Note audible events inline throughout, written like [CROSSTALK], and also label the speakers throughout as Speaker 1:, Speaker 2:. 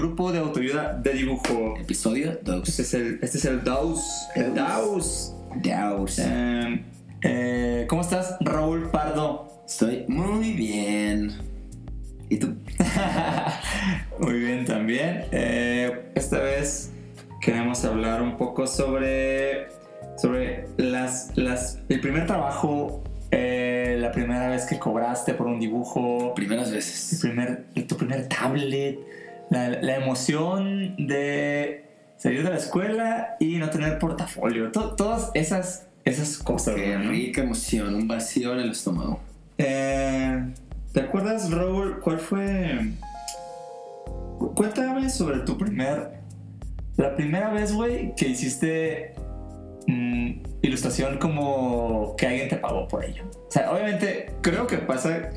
Speaker 1: Grupo de autoayuda de dibujo.
Speaker 2: Episodio 2.
Speaker 1: Este es el, este es el DAUS. El DAUS.
Speaker 2: Daus.
Speaker 1: Eh, eh, ¿Cómo estás, Raúl Pardo?
Speaker 2: Estoy muy bien. ¿Y tú? [LAUGHS]
Speaker 1: Muy bien también. Eh, esta vez queremos hablar un poco sobre, sobre las, las, el primer trabajo, eh, la primera vez que cobraste por un dibujo,
Speaker 2: Primeras
Speaker 1: el
Speaker 2: veces.
Speaker 1: primer, tu primer tablet, la, la emoción de salir de la escuela y no tener portafolio, to- todas esas, esas cosas.
Speaker 2: Qué
Speaker 1: ¿no?
Speaker 2: rica emoción, un vacío en el estómago.
Speaker 1: Eh, ¿Te acuerdas, Raúl, cuál fue? Cu- Cuéntame sobre tu primer, la primera vez, güey, que hiciste mm, ilustración como que alguien te pagó por ello. O sea, obviamente creo que pasa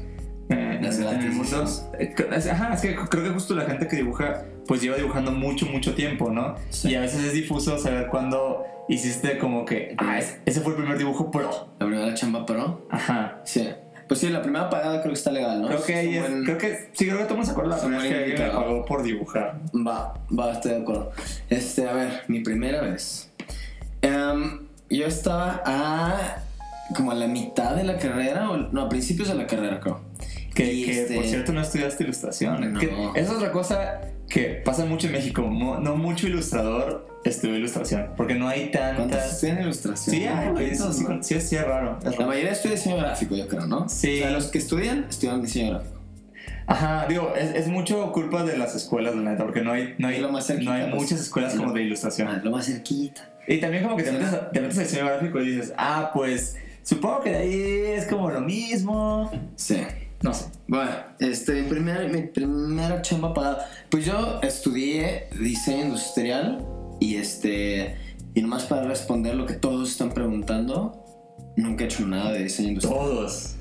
Speaker 2: Las
Speaker 1: en el
Speaker 2: gratis.
Speaker 1: mundo. eh, Ajá, es que creo que justo la gente que dibuja, pues lleva dibujando mucho, mucho tiempo, ¿no?
Speaker 2: Sí.
Speaker 1: Y a veces es difuso saber cuándo hiciste como que, ah, es- ese fue el primer dibujo pro.
Speaker 2: La primera chamba pro.
Speaker 1: Ajá.
Speaker 2: Sí. Pues sí, la primera pagada creo que está legal, ¿no?
Speaker 1: Creo que, ahí
Speaker 2: Es buen-
Speaker 1: creo que sí, creo que todos se acuerdan la primera vez que me pagó por dibujar.
Speaker 2: Va, va, estoy de acuerdo. Este, a ver, mi primera vez. Em, yo estaba a como a la mitad de la carrera, o no, a principios de la carrera, creo.
Speaker 1: Que, que,
Speaker 2: este-
Speaker 1: por cierto no estudiaste ilustración.
Speaker 2: No.
Speaker 1: Que esa es otra cosa que pasa mucho en México. No, no mucho ilustrador estudió ilustración. Porque no hay
Speaker 2: ¿Cuántos
Speaker 1: tantas.
Speaker 2: estudian ilustración?
Speaker 1: Sí, hay, eso sí, sí, sí es raro. es
Speaker 2: La mayoría estudia diseño gráfico, yo creo, ¿no?
Speaker 1: Sí.
Speaker 2: O sea, los que estudian, estudian diseño gráfico.
Speaker 1: Ajá, digo, es, es mucho culpa de las escuelas, la neta, porque no hay, no hay,
Speaker 2: lo más cerquita,
Speaker 1: no hay
Speaker 2: pues.
Speaker 1: muchas escuelas
Speaker 2: Es
Speaker 1: como
Speaker 2: lo-
Speaker 1: de ilustración.
Speaker 2: Ah, lo más cerquita.
Speaker 1: Y también como que te metes, a, te metes a diseño gráfico y dices, ah, pues supongo que de ahí es como lo mismo.
Speaker 2: Sí.
Speaker 1: No sé.
Speaker 2: Bueno, este, mi primera, mi primera chamba pagada. Pues yo estudié diseño industrial y este, y nomás para responder lo que todos están preguntando, nunca he hecho nada de diseño industrial.
Speaker 1: Todos.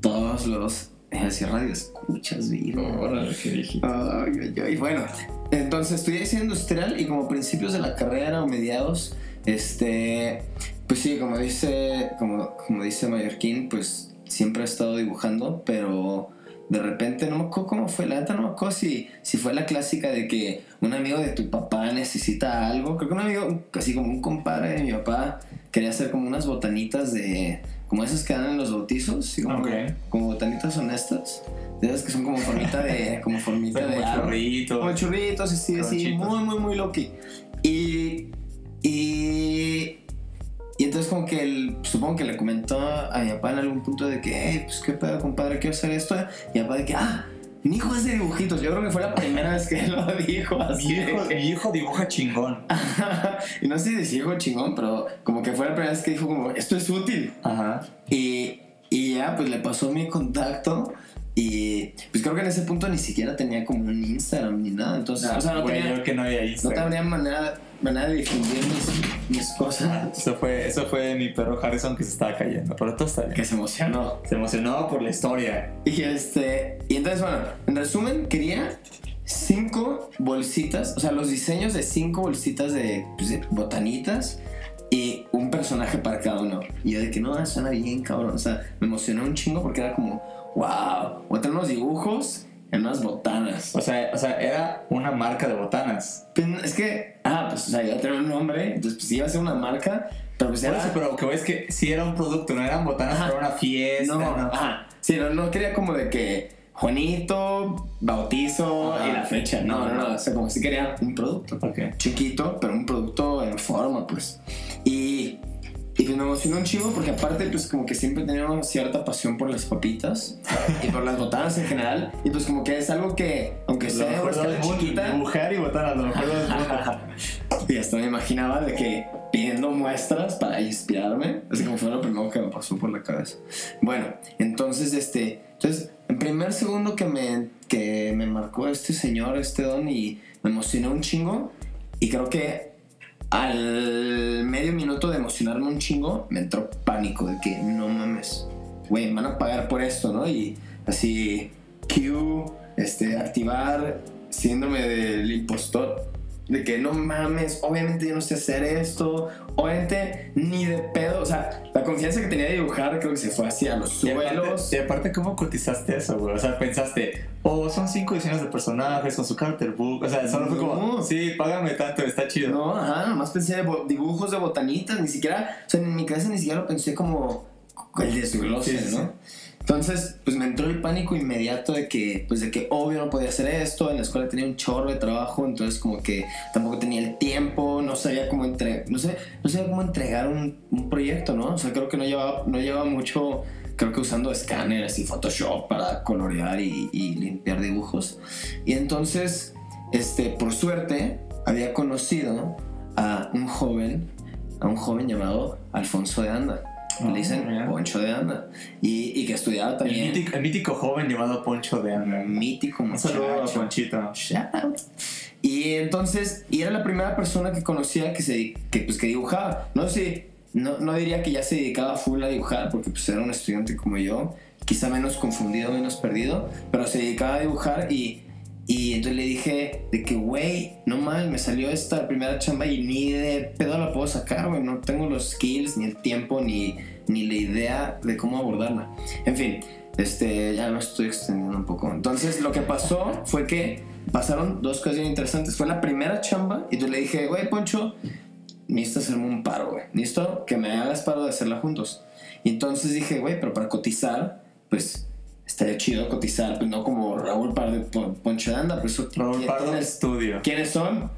Speaker 2: Todos los, es decir, radio escuchas, virgo.
Speaker 1: Órale, qué dije.
Speaker 2: Ay, ay, ay. Bueno, entonces estudié diseño industrial y como principios de la carrera o mediados, este, pues sí, como dice, como, como dice Mallorquín, pues siempre he estado dibujando, pero de repente no me acuerdo cómo fue, la neta no me acuerdo si, si fue la clásica de que un amigo de tu papá necesita algo, creo que un amigo, casi como un compadre de mi papá, quería hacer como unas botanitas de, como esas que dan en los bautizos, ¿sí? como,
Speaker 1: Ok.
Speaker 2: como botanitas honestas. De esas que son como formita de. Como formita
Speaker 1: Como
Speaker 2: de. árbol.
Speaker 1: chorritos.
Speaker 2: Como churritos, así, así. Muy, muy, muy loki. Y. Y. Entonces, como que él. Supongo que le comentó a mi papá en algún punto de que, hey, pues qué pedo, compadre, quiero hacer esto. Y mi papá de que, ah, mi hijo hace dibujitos. Yo creo que fue la primera vez que él [LAUGHS] lo dijo así.
Speaker 1: Mi
Speaker 2: de
Speaker 1: hijo,
Speaker 2: que-
Speaker 1: mi hijo dibuja chingón. [LAUGHS]
Speaker 2: y no sé si hijo chingón, pero como que fue la primera vez que dijo, como, esto es útil.
Speaker 1: Ajá.
Speaker 2: Y, y ya, pues le pasó mi contacto. Y pues creo que en ese punto ni siquiera tenía como un Instagram ni nada. Entonces, o sea, no,
Speaker 1: Güey,
Speaker 2: tenía,
Speaker 1: yo que no había
Speaker 2: no
Speaker 1: Instagram.
Speaker 2: tendría manera, manera de difundir mis, mis cosas.
Speaker 1: Eso fue, eso fue mi perro Harrison que se estaba cayendo, pero todo está bien.
Speaker 2: Que se emocionó.
Speaker 1: Se emocionó por la historia.
Speaker 2: Y este. Y entonces, bueno, en resumen, quería cinco bolsitas, o sea, los diseños de cinco bolsitas de, pues, de botanitas y un personaje para cada uno. Y yo de que no, suena bien, cabrón. O sea, me emocionó un chingo porque era como, wow, voy a tener unos dibujos en unas botanas.
Speaker 1: O sea, o sea, era una marca de botanas.
Speaker 2: Pues, es que, ah, pues, o sea, iba a tener un nombre, entonces, pues iba a ser una marca, pero pues
Speaker 1: Por
Speaker 2: era.
Speaker 1: eso, pero que ves que sí era un producto, no eran botanas
Speaker 2: Ajá.
Speaker 1: para una fiesta.
Speaker 2: No,
Speaker 1: no.
Speaker 2: ajá. Sí, no, no quería como de que Juanito, bautizo
Speaker 1: Ajá.
Speaker 2: y la fecha. No, no, no. O sea, como si quería un producto.
Speaker 1: Ok.
Speaker 2: Chiquito, pero un producto en forma, pues. Y pues me emocionó un chingo porque aparte, pues como que siempre tenido cierta pasión por las papitas [LAUGHS] y por las botanas en general. Y pues como que es algo que, aunque sea una escala chiquita,
Speaker 1: Dibujar y botanas, lo mejor [LAUGHS]
Speaker 2: y hasta me imaginaba de que pidiendo muestras para inspirarme, así como fue lo primero que me pasó por la cabeza. Bueno, entonces, este, entonces en primer segundo que me, que me marcó este señor, este don, y me emocionó un chingo. Y creo que al medio minuto de emocionarme un chingo, me entró pánico de que no mames, güey, van a pagar por esto, ¿no? Y así, Q, este, activar síndrome del impostor. De que no mames, obviamente yo no sé hacer esto, obviamente ni de pedo, o sea, la confianza que tenía de dibujar creo que se fue hacia los
Speaker 1: Y aparte,
Speaker 2: suelos.
Speaker 1: y aparte, ¿cómo cotizaste eso, güey? O sea, pensaste, oh, son cinco diseños de personajes con su character book. O sea, solo fue como,
Speaker 2: No.
Speaker 1: sí, págame tanto, está chido.
Speaker 2: No, ajá, nomás pensé bo- dibujos de botanitas, ni siquiera, o sea, en mi cabeza ni siquiera lo pensé como el desglose,
Speaker 1: Sí, sí,
Speaker 2: ¿no?
Speaker 1: sí.
Speaker 2: Entonces, pues me entró el pánico inmediato de que, pues de que obvio no podía hacer esto, en la escuela tenía un chorro de trabajo, entonces como que tampoco tenía el tiempo, no sabía cómo entre, no sé, no sabía cómo entregar un, proyecto, ¿no? O sea, creo que no llevaba, no llevaba mucho, creo que usando escáneres y Photoshop para colorear y, y limpiar dibujos. Y entonces, este, por suerte, había conocido a un joven, a un joven llamado Alfonso de Anda. Le dicen. Poncho de Anda. Y, y que estudiaba
Speaker 1: El
Speaker 2: también.
Speaker 1: mítico, el mítico joven llamado Poncho de Anda.
Speaker 2: mítico
Speaker 1: Un saludo a
Speaker 2: muchacho.
Speaker 1: Ponchito.
Speaker 2: Shout out. Y entonces, y era la primera persona que conocía que, se, que, pues, que dibujaba. No sé, no, no diría que ya se dedicaba full a dibujar, porque pues era un estudiante como yo, quizá menos confundido, menos perdido, pero se dedicaba a dibujar y, y entonces le dije de que, güey, no mal, me salió esta primera chamba y ni de pedo la puedo sacar, güey, no tengo los skills, ni el tiempo, ni, ni la idea de cómo abordarla. En fin, este, ya me estoy extendiendo un poco. Entonces, lo que pasó fue que pasaron dos cosas bien interesantes. Fue la primera chamba y tú le dije, güey, Poncho, necesito hacerme un paro, güey. Necesito que me hagas paro de hacerla juntos. Y entonces dije, güey, pero para cotizar, pues estaría chido cotizar, pues no como Raúl Pardo Pon- Poncho de Anda, pues eso
Speaker 1: Raúl
Speaker 2: ¿quién-
Speaker 1: Pardo
Speaker 2: quién es?
Speaker 1: Studio.
Speaker 2: quiénes son.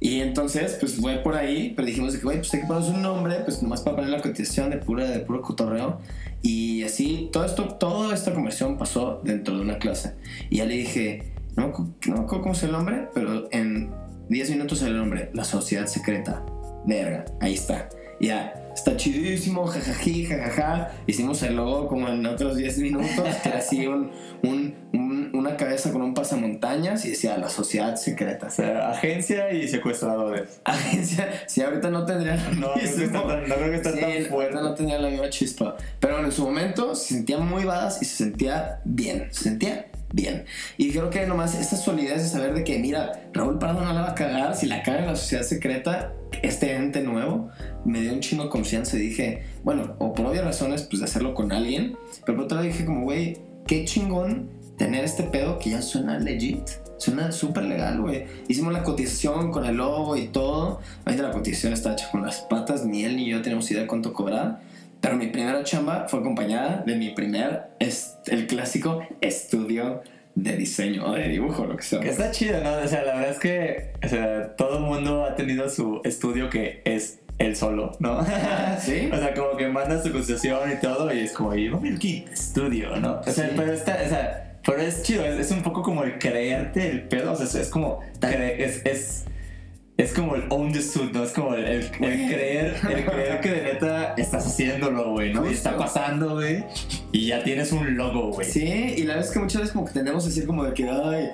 Speaker 2: Y entonces, pues fue por ahí, pero dijimos de que, güey, pues hay que ponernos un nombre, pues nomás para poner la cotización de, pura, de puro cotorreo. Y así, todo esto, toda esta conversión pasó dentro de una clase. Y ya le dije, no, no me acuerdo cómo es el nombre, pero en 10 minutos el nombre, La Sociedad Secreta. Verga, ahí está. Ya, está chidísimo, jajají, jajaja. Hicimos el logo como en otros 10 minutos, que era así un, un- un- una cabeza con un pasamontañas y decía La Sociedad Secreta.
Speaker 1: O sea, agencia y secuestradores. [LAUGHS]
Speaker 2: Agencia, sí, ahorita no tendría
Speaker 1: No, creo que está tan, no creo que está
Speaker 2: Sí,
Speaker 1: tan
Speaker 2: ahorita
Speaker 1: fuerte.
Speaker 2: no tenía la misma chispa. Pero en su momento se sentía muy badass y se sentía bien. Se sentía bien. Y creo que nomás esta solidez de saber de que, mira, Raúl Pardo no la va a cagar. Si la caga en la sociedad secreta, este ente nuevo, me dio un chingo de confianza y dije, bueno, o por obvias razones, pues de hacerlo con alguien. Pero por otro lado dije, como, güey, qué chingón tener este pedo que ya suena legit. Suena súper legal, güey. Hicimos la cotización con el logo y todo. Ahorita la cotización está hecha con las patas. Ni él ni yo tenemos idea de cuánto cobrar. Pero mi primera chamba fue acompañada de mi primer, el clásico estudio de diseño o de dibujo, lo que sea.
Speaker 1: Que está chido, ¿no? O sea, la verdad es que o sea, todo el mundo ha tenido su estudio que es él solo, ¿no?
Speaker 2: ¿Sí? [LAUGHS]
Speaker 1: O sea, como que manda su cotización y todo y es como, y mi aquí estudio, ¿no? O sea,
Speaker 2: Sí.
Speaker 1: pero está, o sea, pero es chido, es, es un poco como el creerte el pedo, o sea, es, es como, es, es, es como el own the suit, ¿no? Es como el, el- el creer, el creer que de neta estás haciéndolo, güey, ¿no? Y está pasando, güey, y ya tienes un logo, güey.
Speaker 2: Sí, y la verdad es que muchas veces como que tendemos a decir como de que, ay,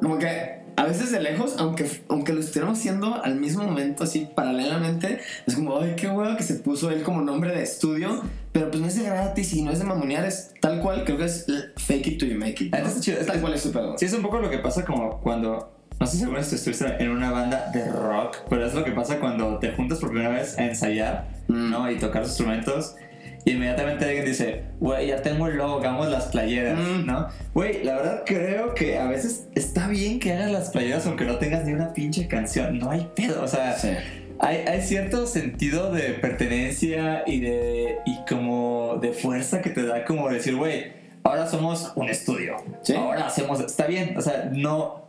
Speaker 2: como que a veces de lejos, aunque, aunque lo estuviéramos haciendo al mismo momento, así paralelamente, es como, ay, qué huevo que se puso él como nombre de estudio, pero pues no es de gratis y no es de mamonear, es tal cual, creo que es fake it till you make it. ¿no?
Speaker 1: Ah, está chido,
Speaker 2: Es tal cual es su pedo.
Speaker 1: Sí, es un poco lo que pasa como cuando. No sé si alguna vez tú estuviste en una banda de rock, pero es lo que pasa cuando te juntas por primera vez a ensayar,
Speaker 2: Mm.
Speaker 1: ¿no? Y tocar los instrumentos. Y [LAUGHS] inmediatamente alguien dice, güey, ya tengo el logo, hagamos las playeras,
Speaker 2: Mm.
Speaker 1: ¿no? Güey, la verdad creo que a veces está bien que hagas las playeras aunque no tengas ni una pinche canción. No hay pedo, o sea,
Speaker 2: Sí.
Speaker 1: hay, hay cierto sentido de pertenencia y de y como de fuerza que te da como decir, güey, ahora somos un estudio.
Speaker 2: Sí.
Speaker 1: Ahora hacemos, está bien, o sea, no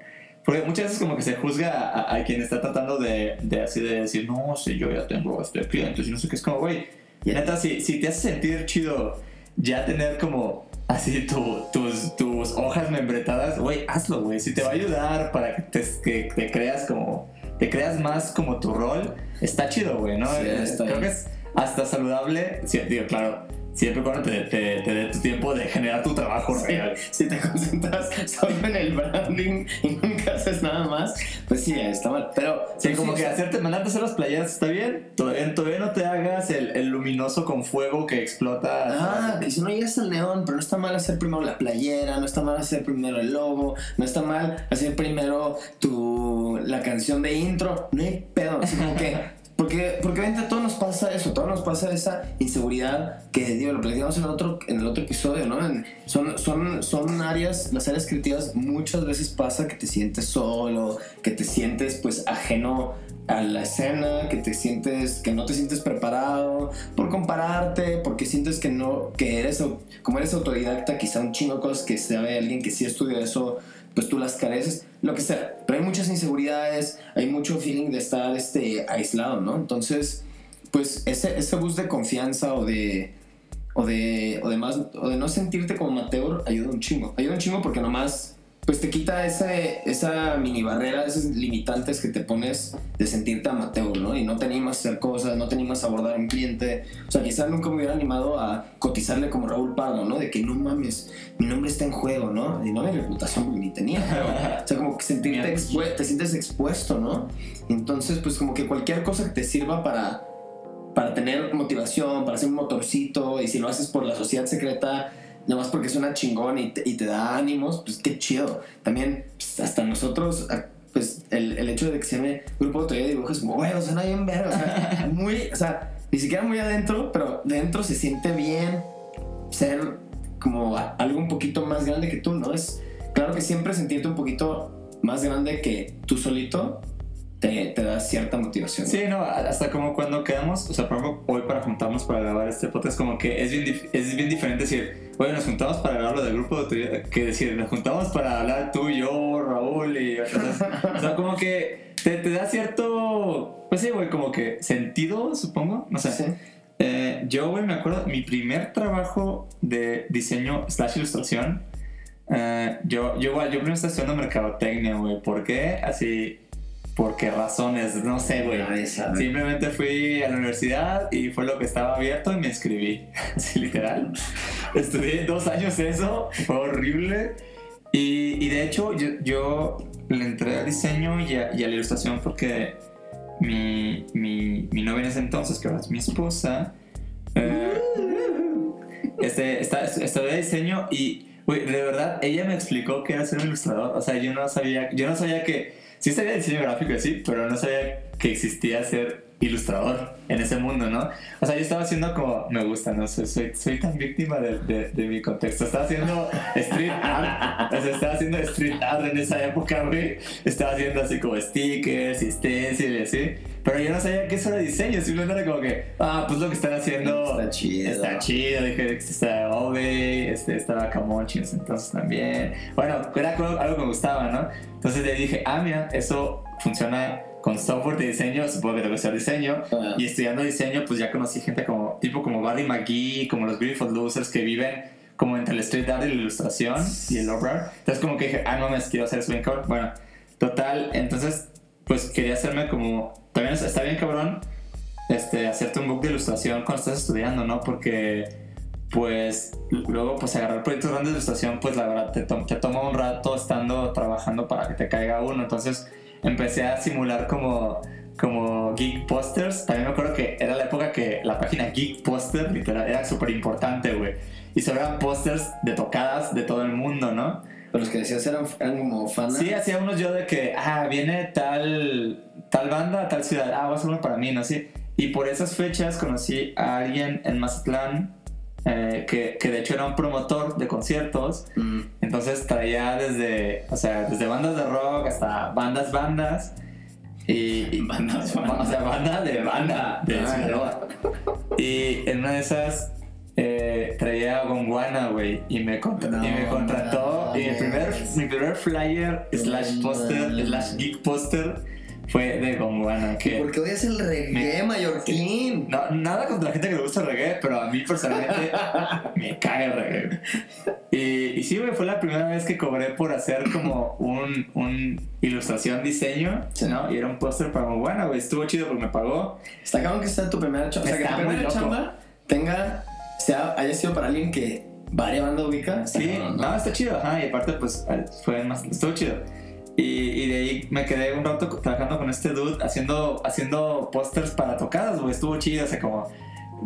Speaker 1: porque muchas veces como que se juzga a, a quien está tratando de, de así de decir, no, si yo ya tengo este cliente, y no sé qué, es como, güey, y neta, si, si te hace sentir chido ya tener como así tu- tus, tus hojas membretadas, güey, hazlo, güey, si te va a ayudar para que te, que te creas como, te creas más como tu rol, está chido, güey, ¿no?
Speaker 2: Sí,
Speaker 1: Eh,
Speaker 2: está
Speaker 1: Creo
Speaker 2: bien.
Speaker 1: que es hasta saludable, sí, digo, claro, siempre cuando te, te, te dé tu tiempo de generar tu trabajo real.
Speaker 2: Si te [LAUGHS] concentras solo en el branding y nunca haces nada más, pues sí, está mal. Pero
Speaker 1: Sí,
Speaker 2: pues
Speaker 1: como
Speaker 2: sí,
Speaker 1: que hacerte, mandarte hacer las playeras está bien. Todavía, todavía no te hagas el, el luminoso con fuego que explota.
Speaker 2: Ah, que si no llegas al neón, pero no está mal hacer primero la playera, no está mal hacer primero el logo, no está mal hacer primero tu la canción de intro, no hay pedo, así como que porque porque obviamente a nos pasa eso, a todos nos pasa esa inseguridad que digo, lo platicamos en el otro en el otro episodio, ¿no? Son son son áreas, las áreas creativas muchas veces pasa que te sientes solo, que te sientes pues ajeno a la escena, que te sientes, que no te sientes preparado por compararte, porque sientes que no, que eres, como eres autodidacta, quizá un chingo cosas que sabe alguien que sí estudia eso, pues tú las careces, lo que sea. Pero hay muchas inseguridades, hay mucho feeling de estar este, aislado, ¿no? Entonces, pues ese, ese boost de confianza o de, o de, o de más, o de no sentirte como amateur ayuda un chingo. Ayuda un chingo porque nomás, pues te quita ese, esa mini barrera, esos limitantes que te pones de sentirte amateur, ¿no? Y no te animas a hacer cosas, no te animas a abordar a un cliente. O sea, quizás nunca me hubiera animado a cotizarle como Raúl Pardo, ¿no? De que no mames, mi nombre está en juego, ¿no? Y no mi reputación ni tenía, pero, o sea, como que sentirte te sientes expuesto, ¿no? Entonces, pues como que cualquier cosa que te sirva para para tener motivación, para hacer un motorcito, y si lo haces por la sociedad secreta, nomás porque suena chingón y te, y te da ánimos, pues qué chido. También, pues, hasta nosotros, a- pues el, el hecho de que se llame Grupo de Autoridad de Dibujo es como, güey, suena bien verga, o sea, [LAUGHS] muy, o sea, ni siquiera muy adentro, pero dentro se siente bien ser como algo un poquito más grande que tú, ¿no? Es claro que siempre sentirte un poquito más grande que tú solito te, te da cierta motivación.
Speaker 1: Sí, no, hasta como cuando quedamos, o sea, por ejemplo, hoy para juntarnos para grabar este podcast, como que es bien, es bien diferente decir, oye, nos juntamos para grabar lo del grupo de que decir, nos juntamos para hablar tú, yo, Raúl y otras. O sea, como que te, te da cierto, pues sí, güey, como que sentido, supongo, no sé.
Speaker 2: Sí.
Speaker 1: Eh, yo, güey, me acuerdo, mi primer trabajo de diseño slash ilustración, eh, yo, yo igual, yo primero estaba estudiando mercadotecnia, güey. ¿Por qué? Así, ¿por qué razones? No sé, güey. Simplemente fui a la universidad y fue lo que estaba abierto y me inscribí. Así, [LAUGHS] literal. Estudié dos años eso, fue horrible. Y, y de hecho, yo, yo le entré al diseño y a, y a la ilustración porque mi, mi, mi novia en ese entonces, que ahora es mi esposa, eh, este, está, estudié diseño y, güey, de verdad, ella me explicó que era ser un ilustrador. O sea, yo no sabía, yo no sabía que, sí sabía diseño gráfico, sí, pero no sabía que existía ser ilustrador en ese mundo, ¿no? O sea, yo estaba haciendo como, me gusta, no sé, soy, soy tan víctima de, de, mi contexto. Estaba haciendo street art, o sea, estaba haciendo street art en esa época, güey. Estaba haciendo así como stickers y stencil y. Pero yo no sabía que eso era diseño, simplemente era como que, ah, pues lo que están haciendo
Speaker 2: Está chido.
Speaker 1: Está chido, dije que está Ove, este, estaba Camonchi en ese entonces también. Bueno, era algo, que me gustaba, ¿no? Entonces le dije, ah, mira, eso funciona con software de diseño, supongo que debe ser diseño.
Speaker 2: Ah.
Speaker 1: Y estudiando diseño, pues ya conocí gente como, tipo como Barry McGee, como los Beautiful Losers que viven como entre el street art y la ilustración y el obra. Entonces como que dije, ah, no, me quiero hacer eso bien. Bueno, total, entonces pues quería hacerme como, también está bien cabrón, este, hacerte un book de ilustración cuando estás estudiando, ¿no? Porque pues luego pues agarrar proyectos grandes de ilustración, pues la verdad te, to- toma un rato estando trabajando para que te caiga uno. Entonces empecé a simular como como Geek Posters. También me acuerdo que era la época que la página Geek Poster era súper importante, güey. Y solo eran pósters de tocadas de todo el mundo, ¿no?
Speaker 2: Pero los que decías eran, eran como fans.
Speaker 1: Sí, hacía unos yo de que, ah, viene tal, tal banda a tal ciudad, ah, voy a hacer uno para mí, ¿no? Sí. Y por esas fechas conocí a alguien en Mazatlán eh, que, que de hecho era un promotor de conciertos.
Speaker 2: Mm.
Speaker 1: Entonces traía desde, o sea, desde bandas de rock hasta bandas, bandas. Y, y-
Speaker 2: Bandas,
Speaker 1: O sea, banda de banda, de
Speaker 2: Ah,
Speaker 1: Sinaloa. Y en una de esas traía a Gonguana, güey, y me, contra- y me
Speaker 2: No
Speaker 1: contrató. y mi primer, mi primer flyer, slash
Speaker 2: No
Speaker 1: poster, slash geek poster, fue de Gonguana. Que,
Speaker 2: ¿Por qué odias el reggae,
Speaker 1: Me-
Speaker 2: mallorquín?
Speaker 1: no, nada contra la gente que le gusta el reggae, pero a mí personalmente [LAUGHS] me cae el reggae. Y, y sí, güey, fue la primera vez que cobré por hacer como un, un ilustración, diseño,
Speaker 2: Sí.
Speaker 1: ¿no? Y era un póster para buena, güey. Estuvo chido porque me pagó.
Speaker 2: Está cabrón que sea tu primera chamba. O sea, que tu primera chamba tenga sea, haya sido para alguien que varias bandas ubica.
Speaker 1: Sí,
Speaker 2: cabrón,
Speaker 1: no, está chido, ajá, y aparte pues fue más, estuvo chido. Y, y de ahí me quedé un rato trabajando con este dude haciendo, haciendo pósters para tocadas, güey, estuvo chido, o sea, como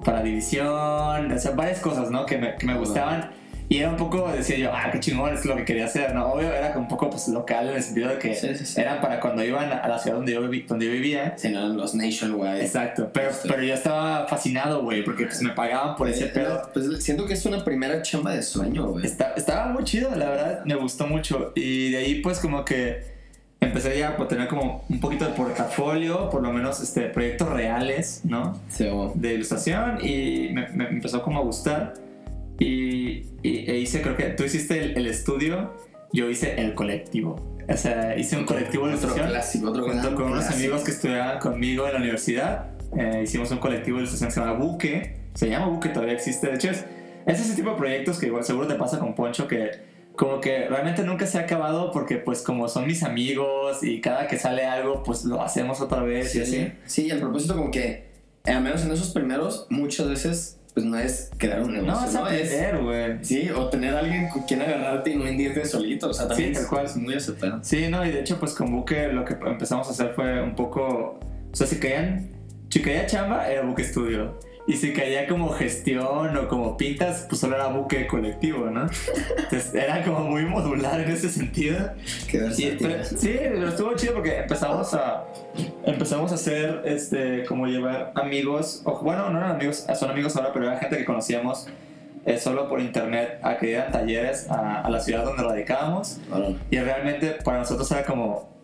Speaker 1: para división, o sea, varias cosas, ¿no? Que me, que me gustaban. Y era un poco, decía yo, ah, qué chingón, es lo que quería hacer, ¿no? Obvio, era un poco pues local en el sentido de que
Speaker 2: Sí, sí, sí.
Speaker 1: eran para cuando iban a la ciudad donde yo, viví- donde yo vivía.
Speaker 2: Sí, no, los Nationwide.
Speaker 1: Exacto, pero, pero yo estaba fascinado, güey, porque pues me pagaban por ese
Speaker 2: Eh,
Speaker 1: pedo.
Speaker 2: Pues siento que es una primera chamba de sueño, güey.
Speaker 1: Está- estaba muy chido, la verdad, me gustó mucho. Y de ahí, pues, como que empecé ya a tener como un poquito de portafolio, por lo menos este, proyectos reales, ¿no?
Speaker 2: Sí.
Speaker 1: De ilustración y me, me empezó como a gustar. Y, y- e hice, creo que tú hiciste el, el estudio, yo hice el colectivo. O sea, hice un colectivo de
Speaker 2: Otro
Speaker 1: ilustración
Speaker 2: clásico, otro
Speaker 1: junto con unos
Speaker 2: clásico.
Speaker 1: amigos que estudiaban conmigo en la universidad. Eh, hicimos un colectivo de ilustración que se llama Buque. Se llama Buque, todavía existe. De hecho, es, es ese tipo de proyectos que igual seguro te pasa con Poncho que como que realmente nunca se ha acabado porque pues como son mis amigos y cada que sale algo pues lo hacemos otra vez y así.
Speaker 2: Sí, sí, y al propósito como que, eh, al menos en esos primeros, muchas veces, pues no es crear un negocio,
Speaker 1: No, es aprender, güey.
Speaker 2: Sí, o tener a alguien con quien agarrarte y no hundirte solito, o sea, también
Speaker 1: Sí, tal cual.
Speaker 2: es muy aceptado.
Speaker 1: Sí, no, y de hecho, pues con Buque lo que empezamos a hacer fue un poco. O sea, si caían. Si caía chamba, era Buque Estudio. Y si caía como gestión o como pintas, pues solo era Buque colectivo, ¿no? Entonces era como muy modular en ese sentido.
Speaker 2: Qué versátil.
Speaker 1: sí, pero estuvo chido porque empezamos a. Empezamos a hacer, este, como llevar amigos. O, bueno, no eran amigos, son amigos ahora, pero era gente que conocíamos. eh, solo por internet a que dieran talleres a, a la ciudad donde radicábamos
Speaker 2: Órale.
Speaker 1: y realmente para nosotros era como.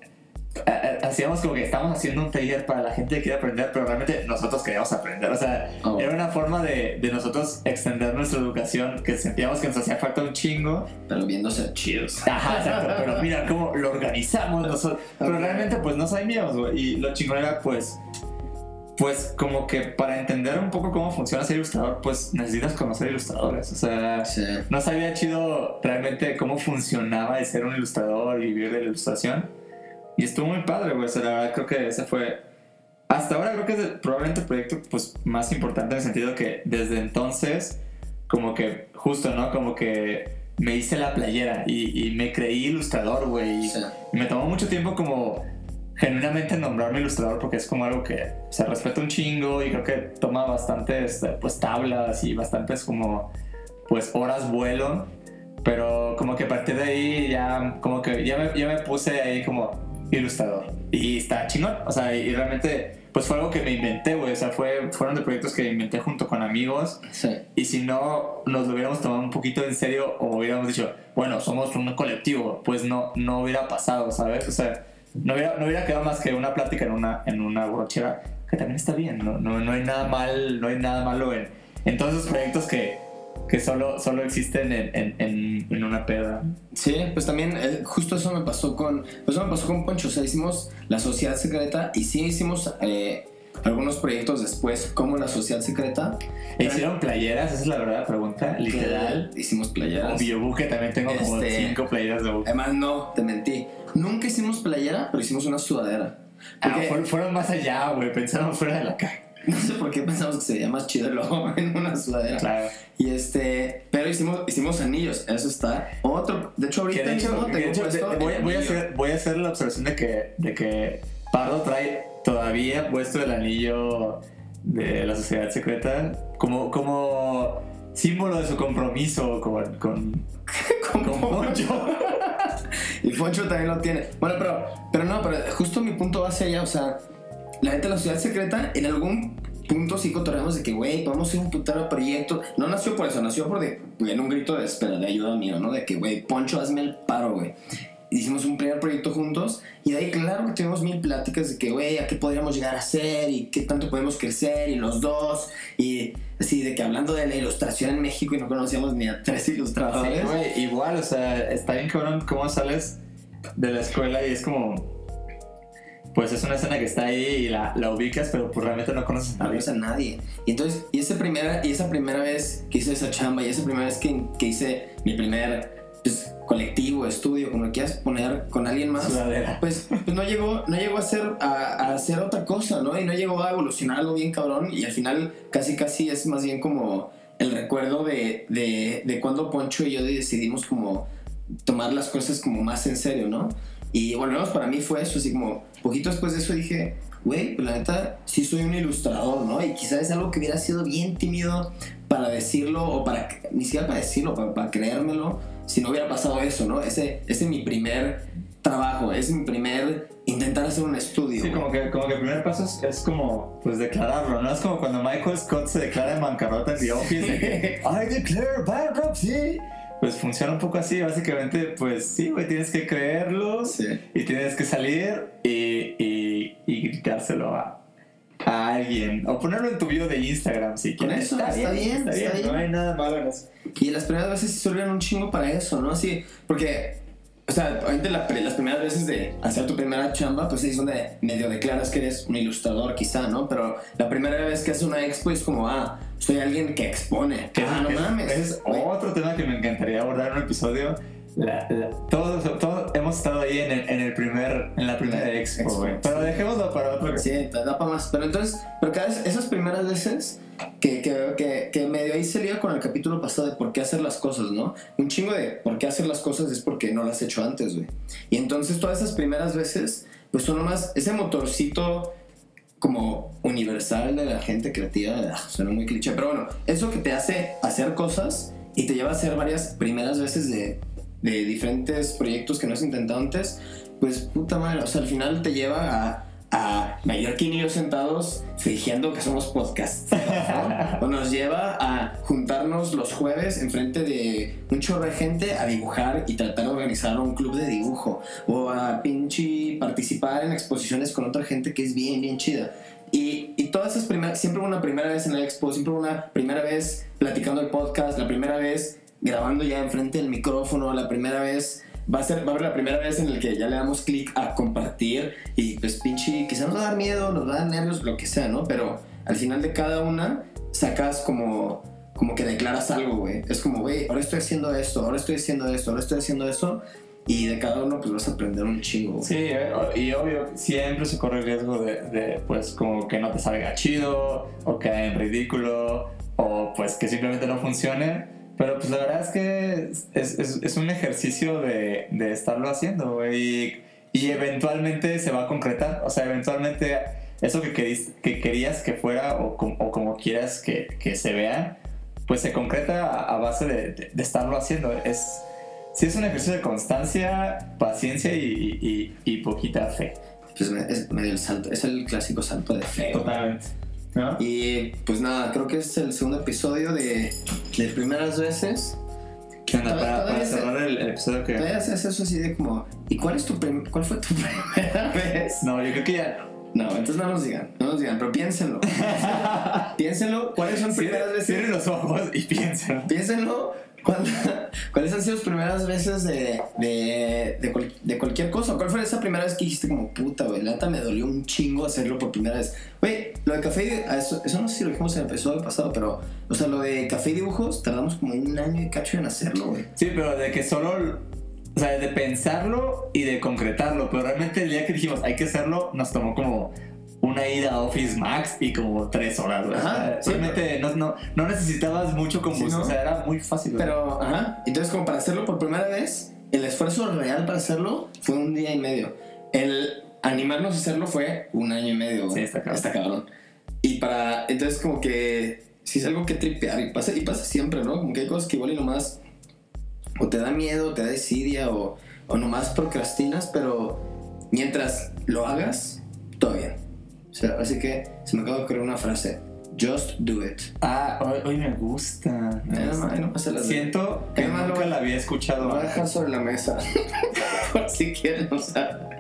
Speaker 1: Hacíamos como que estábamos haciendo un taller para la gente que quiere aprender, pero realmente nosotros queríamos aprender. O sea,
Speaker 2: Oh.
Speaker 1: era una forma de, de nosotros extender nuestra educación que sentíamos que nos hacía falta un chingo.
Speaker 2: Pero viéndose chidos.
Speaker 1: Ajá, exacto. Pero mira cómo lo organizamos nosotros. Pero realmente, pues no sabíamos, güey. Y lo chingón era, pues. Pues como que para entender un poco cómo funciona ser ilustrador, pues necesitas conocer ilustradores. O sea,
Speaker 2: Sí.
Speaker 1: no sabía chido realmente cómo funcionaba el ser un ilustrador y vivir de la ilustración. Y estuvo muy padre, güey. O sea, la verdad creo que ese fue... Hasta ahora creo que es el- probablemente el proyecto pues, más importante en el sentido que desde entonces, como que justo, ¿no? Como que me hice la playera y, y me creí ilustrador, güey. Y,
Speaker 2: Sí.
Speaker 1: y me tomó mucho tiempo como genuinamente nombrarme ilustrador porque es como algo que se respeta un chingo y creo que toma bastantes pues tablas y bastantes como pues horas vuelo pero como que a partir de ahí ya como que ya me, ya me puse ahí como ilustrador y está chingón o sea y realmente pues fue algo que me inventé güey o sea fue, fueron de proyectos que inventé junto con amigos
Speaker 2: Sí.
Speaker 1: y si no nos lo hubiéramos tomado un poquito en serio o hubiéramos dicho, bueno, somos un colectivo, pues no, no hubiera pasado, ¿sabes? O sea, no hubiera, no hubiera quedado más que una plática en una, en una borrachera, que también está bien, no, no, no hay nada mal, no hay nada malo en, en todos esos proyectos que, que solo, solo existen en, en, en, en una peda.
Speaker 2: Sí, pues también eh, justo eso me pasó con, pues eso me pasó con Poncho, o sea, hicimos la sociedad secreta y sí hicimos eh, algunos proyectos después como la sociedad secreta.
Speaker 1: ¿E ¿Hicieron playeras? Esa es la verdad pregunta, literal.
Speaker 2: Eh, hicimos playeras.
Speaker 1: Obvio, que también tengo como
Speaker 2: Este-
Speaker 1: cinco playeras de Buque.
Speaker 2: Además, no, te mentí. Nunca hicimos playera, pero hicimos una sudadera.
Speaker 1: Ah,
Speaker 2: Porque-
Speaker 1: fueron, fueron más allá, güey, pensaron fuera de la caja. [LAUGHS]
Speaker 2: No sé por qué pensamos que sería más chido el logo [LAUGHS] en una sudadera.
Speaker 1: Claro.
Speaker 2: Y este, pero hicimos, hicimos anillos, eso está. Otro, de hecho ahorita
Speaker 1: de hecho, de de- voy, a hacer, voy a hacer la observación de que, de que Pardo trae todavía puesto el anillo de la sociedad secreta como, como símbolo de su compromiso con, con, [LAUGHS]
Speaker 2: Con
Speaker 1: con Poncho.
Speaker 2: Y Poncho también lo tiene. Bueno, pero, pero no, pero justo mi punto va hacia allá, o sea, la de la ciudad secreta, en algún punto sí cotorreamos de que, güey, vamos a hacer un putero proyecto. No nació por eso, nació por de, en un grito de espera, de ayuda mío, ¿no? De que, güey, Poncho, hazme el paro, güey. Hicimos un primer proyecto juntos y de ahí, claro que tuvimos mil pláticas de que, güey, a qué podríamos llegar a hacer y qué tanto podemos crecer y los dos. Y así, de que hablando de la ilustración en México y no conocíamos ni a tres ilustradores.
Speaker 1: Sí, güey, igual, o sea, está bien cómo sales de la escuela y es como. Pues es una escena que está ahí y la, la ubicas, pero pues realmente no conoces a nadie.
Speaker 2: a nadie. Y entonces, y esa primera, y esa primera vez que hice esa chamba, y esa primera vez que, que hice mi primer pues, colectivo, estudio, como lo quieras poner, con alguien más, pues, pues no llegó, no llegó a ser a, a hacer otra cosa, ¿no? Y no llegó a evolucionar algo bien cabrón, y al final casi casi es más bien como el recuerdo de, de, de cuando Poncho y yo decidimos como tomar las cosas como más en serio, ¿no? Y bueno, no, para mí fue eso, así como, poquito después de eso dije, güey, pues la neta, sí soy un ilustrador, ¿no? Y quizás es algo que hubiera sido bien tímido para decirlo, o para, ni siquiera para decirlo, para, para creérmelo, si no hubiera pasado eso, ¿no? Ese, ese es mi primer trabajo, es mi primer intentar hacer un estudio.
Speaker 1: Sí, como que, como que el primer paso es, es como, pues, declararlo, ¿no? Es como cuando Michael Scott se declara en bancarrota en The Office, de que, [LAUGHS] I declare bankruptcy. Pues funciona un poco así, básicamente, pues sí, güey, tienes que creerlo
Speaker 2: Sí.
Speaker 1: y tienes que salir y, y, y gritárselo a, a alguien. O ponerlo en tu video de Instagram, si quieres.
Speaker 2: eso, está bien, está bien.
Speaker 1: No hay nada malo en eso.
Speaker 2: Y las primeras veces sirven un chingo para eso, ¿no? Así, porque, o sea, obviamente la- las primeras veces de hacer tu primera chamba, pues es donde medio declaras que eres un ilustrador, quizá, ¿no? Pero la primera vez que haces una expo es como, ah, soy alguien que expone.
Speaker 1: Que
Speaker 2: ah, no
Speaker 1: es-
Speaker 2: mames.
Speaker 1: Es
Speaker 2: güey.
Speaker 1: otro tema que me encantaría abordar en un episodio. La- la- todos, todos hemos estado ahí en el, en el primer, en la primera expo,
Speaker 2: Expo.
Speaker 1: Pero dejémoslo para otro.
Speaker 2: Sí, da para más. Pero entonces, pero cada vez, esas primeras veces que, que, que, que medio ahí se liga con el capítulo pasado de por qué hacer las cosas, ¿no? Un chingo de por qué hacer las cosas es porque no las has hecho antes, güey. Y entonces todas esas primeras veces, pues son nomás ese motorcito como universal de la gente creativa, ah, suena muy cliché, pero bueno, eso que te hace hacer cosas y te lleva a hacer varias primeras veces de, de diferentes proyectos que no has intentado antes, pues puta madre, o sea, al final te lleva a, a Mallorquín y yo sentados fingiendo que somos podcasts, ¿no? [LAUGHS] o nos lleva a juntarnos los jueves enfrente de un chorro de gente a dibujar y tratar de organizar un club de dibujo, o a pinche participar en exposiciones con otra gente que es bien, bien chida. Y, y todas esas primeras, siempre una primera vez en la expo, siempre una primera vez platicando el podcast, la primera vez grabando ya enfrente del micrófono, la primera vez va a ser va a haber la primera vez en el que ya le damos clic a compartir y pues pinche quizá nos va a dar miedo, nos va a dar nervios, lo que sea, ¿no? Pero al final de cada una sacas como como que declaras algo, güey. Es como, güey, ahora estoy haciendo esto, ahora estoy haciendo esto, ahora estoy haciendo eso y de cada uno pues vas a aprender un chingo. güey.
Speaker 1: Sí, eh, y obvio, siempre se corre el riesgo de, de, pues, como que no te salga chido, o que en ridículo, o pues que simplemente no funcione. Pero pues la verdad es que es, es, es un ejercicio de, de estarlo haciendo, güey. Y, y eventualmente se va a concretar. O sea, eventualmente eso que, queris- que querías que fuera, o, com- o como quieras que, que se vea, pues se concreta a, a base de, de- de estarlo haciendo. Es, sí es un ejercicio de constancia, paciencia y, y- y poquita fe.
Speaker 2: Pues es medio el salto, es el clásico salto de fe.
Speaker 1: Totalmente.
Speaker 2: Y pues nada, creo que es el segundo episodio de, de primeras veces.
Speaker 1: ¿Qué onda?
Speaker 2: Todavía-
Speaker 1: Para, para cerrar el, el episodio que...
Speaker 2: Todavía haces eso así de como, ¿y cuál, es tu cuál fue tu [LAUGHS] primera vez?
Speaker 1: No, yo creo que ya...
Speaker 2: No, entonces no nos digan, no nos digan, pero piénsenlo. [LAUGHS] piénsenlo, ¿cuáles son primeras
Speaker 1: Cierren,
Speaker 2: veces?
Speaker 1: cierren los ojos y piensen.
Speaker 2: Piénsenlo, ¿cuál- ¿cuáles han sido sus primeras veces de, de, de, cual- de cualquier cosa? ¿Cuál fue esa primera vez que dijiste como, puta, güey, la neta me dolió un chingo hacerlo por primera vez? Güey, lo de café, eso, eso no sé si lo dijimos en el episodio pasado, pero, o sea, lo de café y dibujos, tardamos como un año y cacho en hacerlo, güey.
Speaker 1: Sí, pero de que solo... O sea, de pensarlo y de concretarlo. Pero realmente el día que dijimos hay que hacerlo, nos tomó como una ida a Office Max y como tres horas. güey. O sea,
Speaker 2: Ajá, sí,
Speaker 1: realmente no, no, no necesitabas mucho combustión.
Speaker 2: Sí, ¿no?
Speaker 1: O sea, era muy fácil. güey.
Speaker 2: Pero, ajá, entonces como para hacerlo por primera vez, el esfuerzo real para hacerlo fue un día y medio. El animarnos a hacerlo fue un año y medio.
Speaker 1: Sí, está cabrón.
Speaker 2: cabrón. Y para, entonces como que, si es algo que tripear, y pasa, y pasa siempre, ¿no? Como que hay cosas que igual y nomás, o te da miedo, te da desidia, o, o nomás procrastinas, pero mientras lo hagas, todo bien. O sea, así que se me acaba de ocurrir una frase. Just do it.
Speaker 1: Ah, hoy, hoy me gusta. me
Speaker 2: no,
Speaker 1: gusta.
Speaker 2: no
Speaker 1: Siento que nunca la había escuchado.
Speaker 2: Lo voy a
Speaker 1: antes.
Speaker 2: dejar sobre la mesa. [LAUGHS] Por si quieren usar.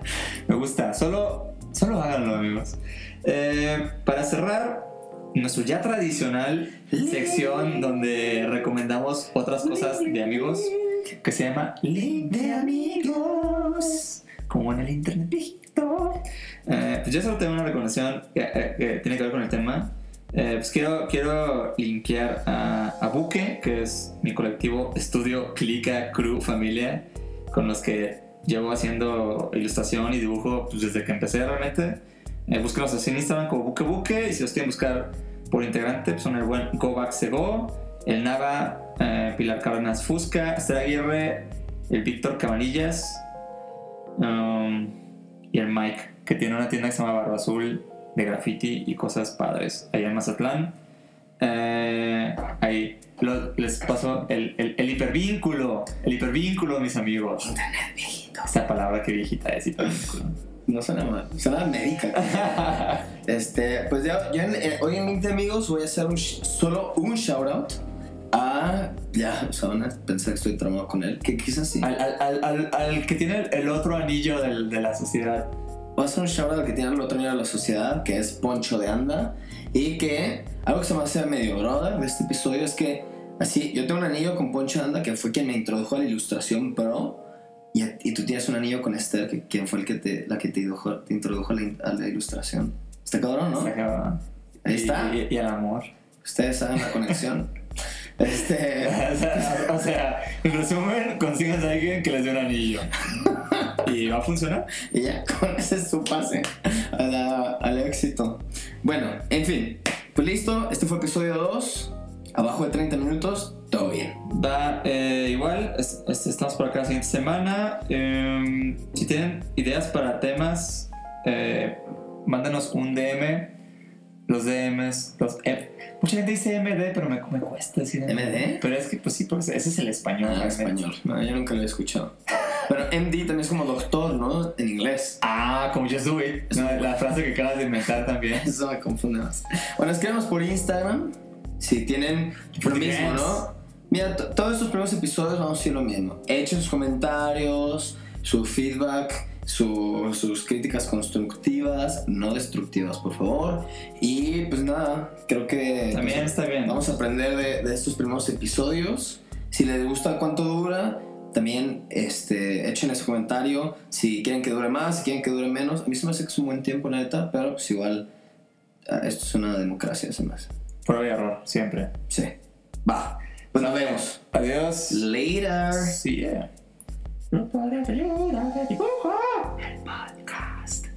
Speaker 1: Me gusta. Solo, solo háganlo, amigos. Eh, para cerrar, nuestro ya tradicional sección donde recomendamos otras cosas de amigos que se llama Link de Amigos. Como en el internet viejito. Eh, pues yo solo tengo una recomendación que, eh, que tiene que ver con el tema. Eh, pues quiero, quiero linkear a, a Buque, que es mi colectivo estudio Clica Crew Familia, con los que llevo haciendo ilustración y dibujo pues, desde que empecé realmente. Eh, búsquenos así en Instagram como Buque Buque y si los quieren buscar por integrante pues son el buen Go Back Se Go el Nava, eh, Pilar Cárdenas Fusca, Esther Aguirre, el Víctor Cabanillas um, y el Mike, que tiene una tienda que se llama Barba Azul de graffiti y cosas padres allá en Mazatlán. Eh, ahí les paso el, el, el hipervínculo, el hipervínculo, mis amigos.
Speaker 2: Internet, viejito.
Speaker 1: Esta palabra que viejita es hipervínculo.
Speaker 2: No suena mal, suena médica. [LAUGHS] Este, pues ya, ya en- eh, hoy en 20 amigos voy a hacer un solo un shout out a. Ya, o sea, van a pensar que estoy traumado con él, que quizás sí.
Speaker 1: al, al, al, al, que tiene el, otro anillo del- de la sociedad.
Speaker 2: Voy a hacer un shout out al que tiene el otro nivel de la sociedad, que es Poncho de Anda. Y que algo que se me hace medio brother de este episodio es que, así, yo tengo un anillo con Poncho de Anda, que fue quien me introdujo a la ilustración pro. Y, y tú tienes un anillo con Esther, que quien fue el que te, la que te, introdujo- te introdujo a la, a la ilustración. Está cabrón, ¿no?
Speaker 1: Está cabrón.
Speaker 2: Ahí
Speaker 1: Y-
Speaker 2: está.
Speaker 1: Y, y el amor.
Speaker 2: Ustedes saben la conexión. [LAUGHS] este.
Speaker 1: o, sea, o sea, en resumen, consigas a alguien que les dé un anillo. ¿Y va a funcionar?
Speaker 2: Y ya, con ese es su pase a la- al éxito. Bueno, en fin. Pues listo, este fue episodio 2. Abajo de 30 minutos, todo bien.
Speaker 1: Va eh, igual, es- es- estamos por acá la siguiente semana. Eh, si tienen ideas para temas, eh, mándanos un DM. Los DMs, los M- Mucha gente dice MD, pero me, me cuesta decir
Speaker 2: ¿MD?
Speaker 1: Pero es que, pues sí, porque ese es el español.
Speaker 2: Ah,
Speaker 1: realmente.
Speaker 2: español. No, yo nunca lo he escuchado. Pero MD también es como doctor, ¿no? En inglés.
Speaker 1: Ah, como Just Do It. No, la frase que acabas de inventar también. [LAUGHS]
Speaker 2: Eso me confunde más. Bueno, escríbanos por Instagram. Si tienen lo mismo. ¿no? Mira, to- todos estos primeros episodios vamos a decir lo mismo. Echen sus comentarios, su feedback, su- sus críticas constructivas, no destructivas, por favor. Y pues nada, creo que
Speaker 1: También
Speaker 2: pues,
Speaker 1: está bien.
Speaker 2: vamos a aprender de, de estos primeros episodios. Si les gusta cuánto dura, también este, echen ese comentario. Si quieren que dure más, si quieren que dure menos. A mí se me hace que es un buen tiempo, la neta, pero pues igual ah, esto es una democracia, se me hace.
Speaker 1: Prueba y error, siempre.
Speaker 2: Sí. Va. Pues nos vemos.
Speaker 1: Adiós.
Speaker 2: Later.
Speaker 1: Sí, yeah. Dibujo. El podcast.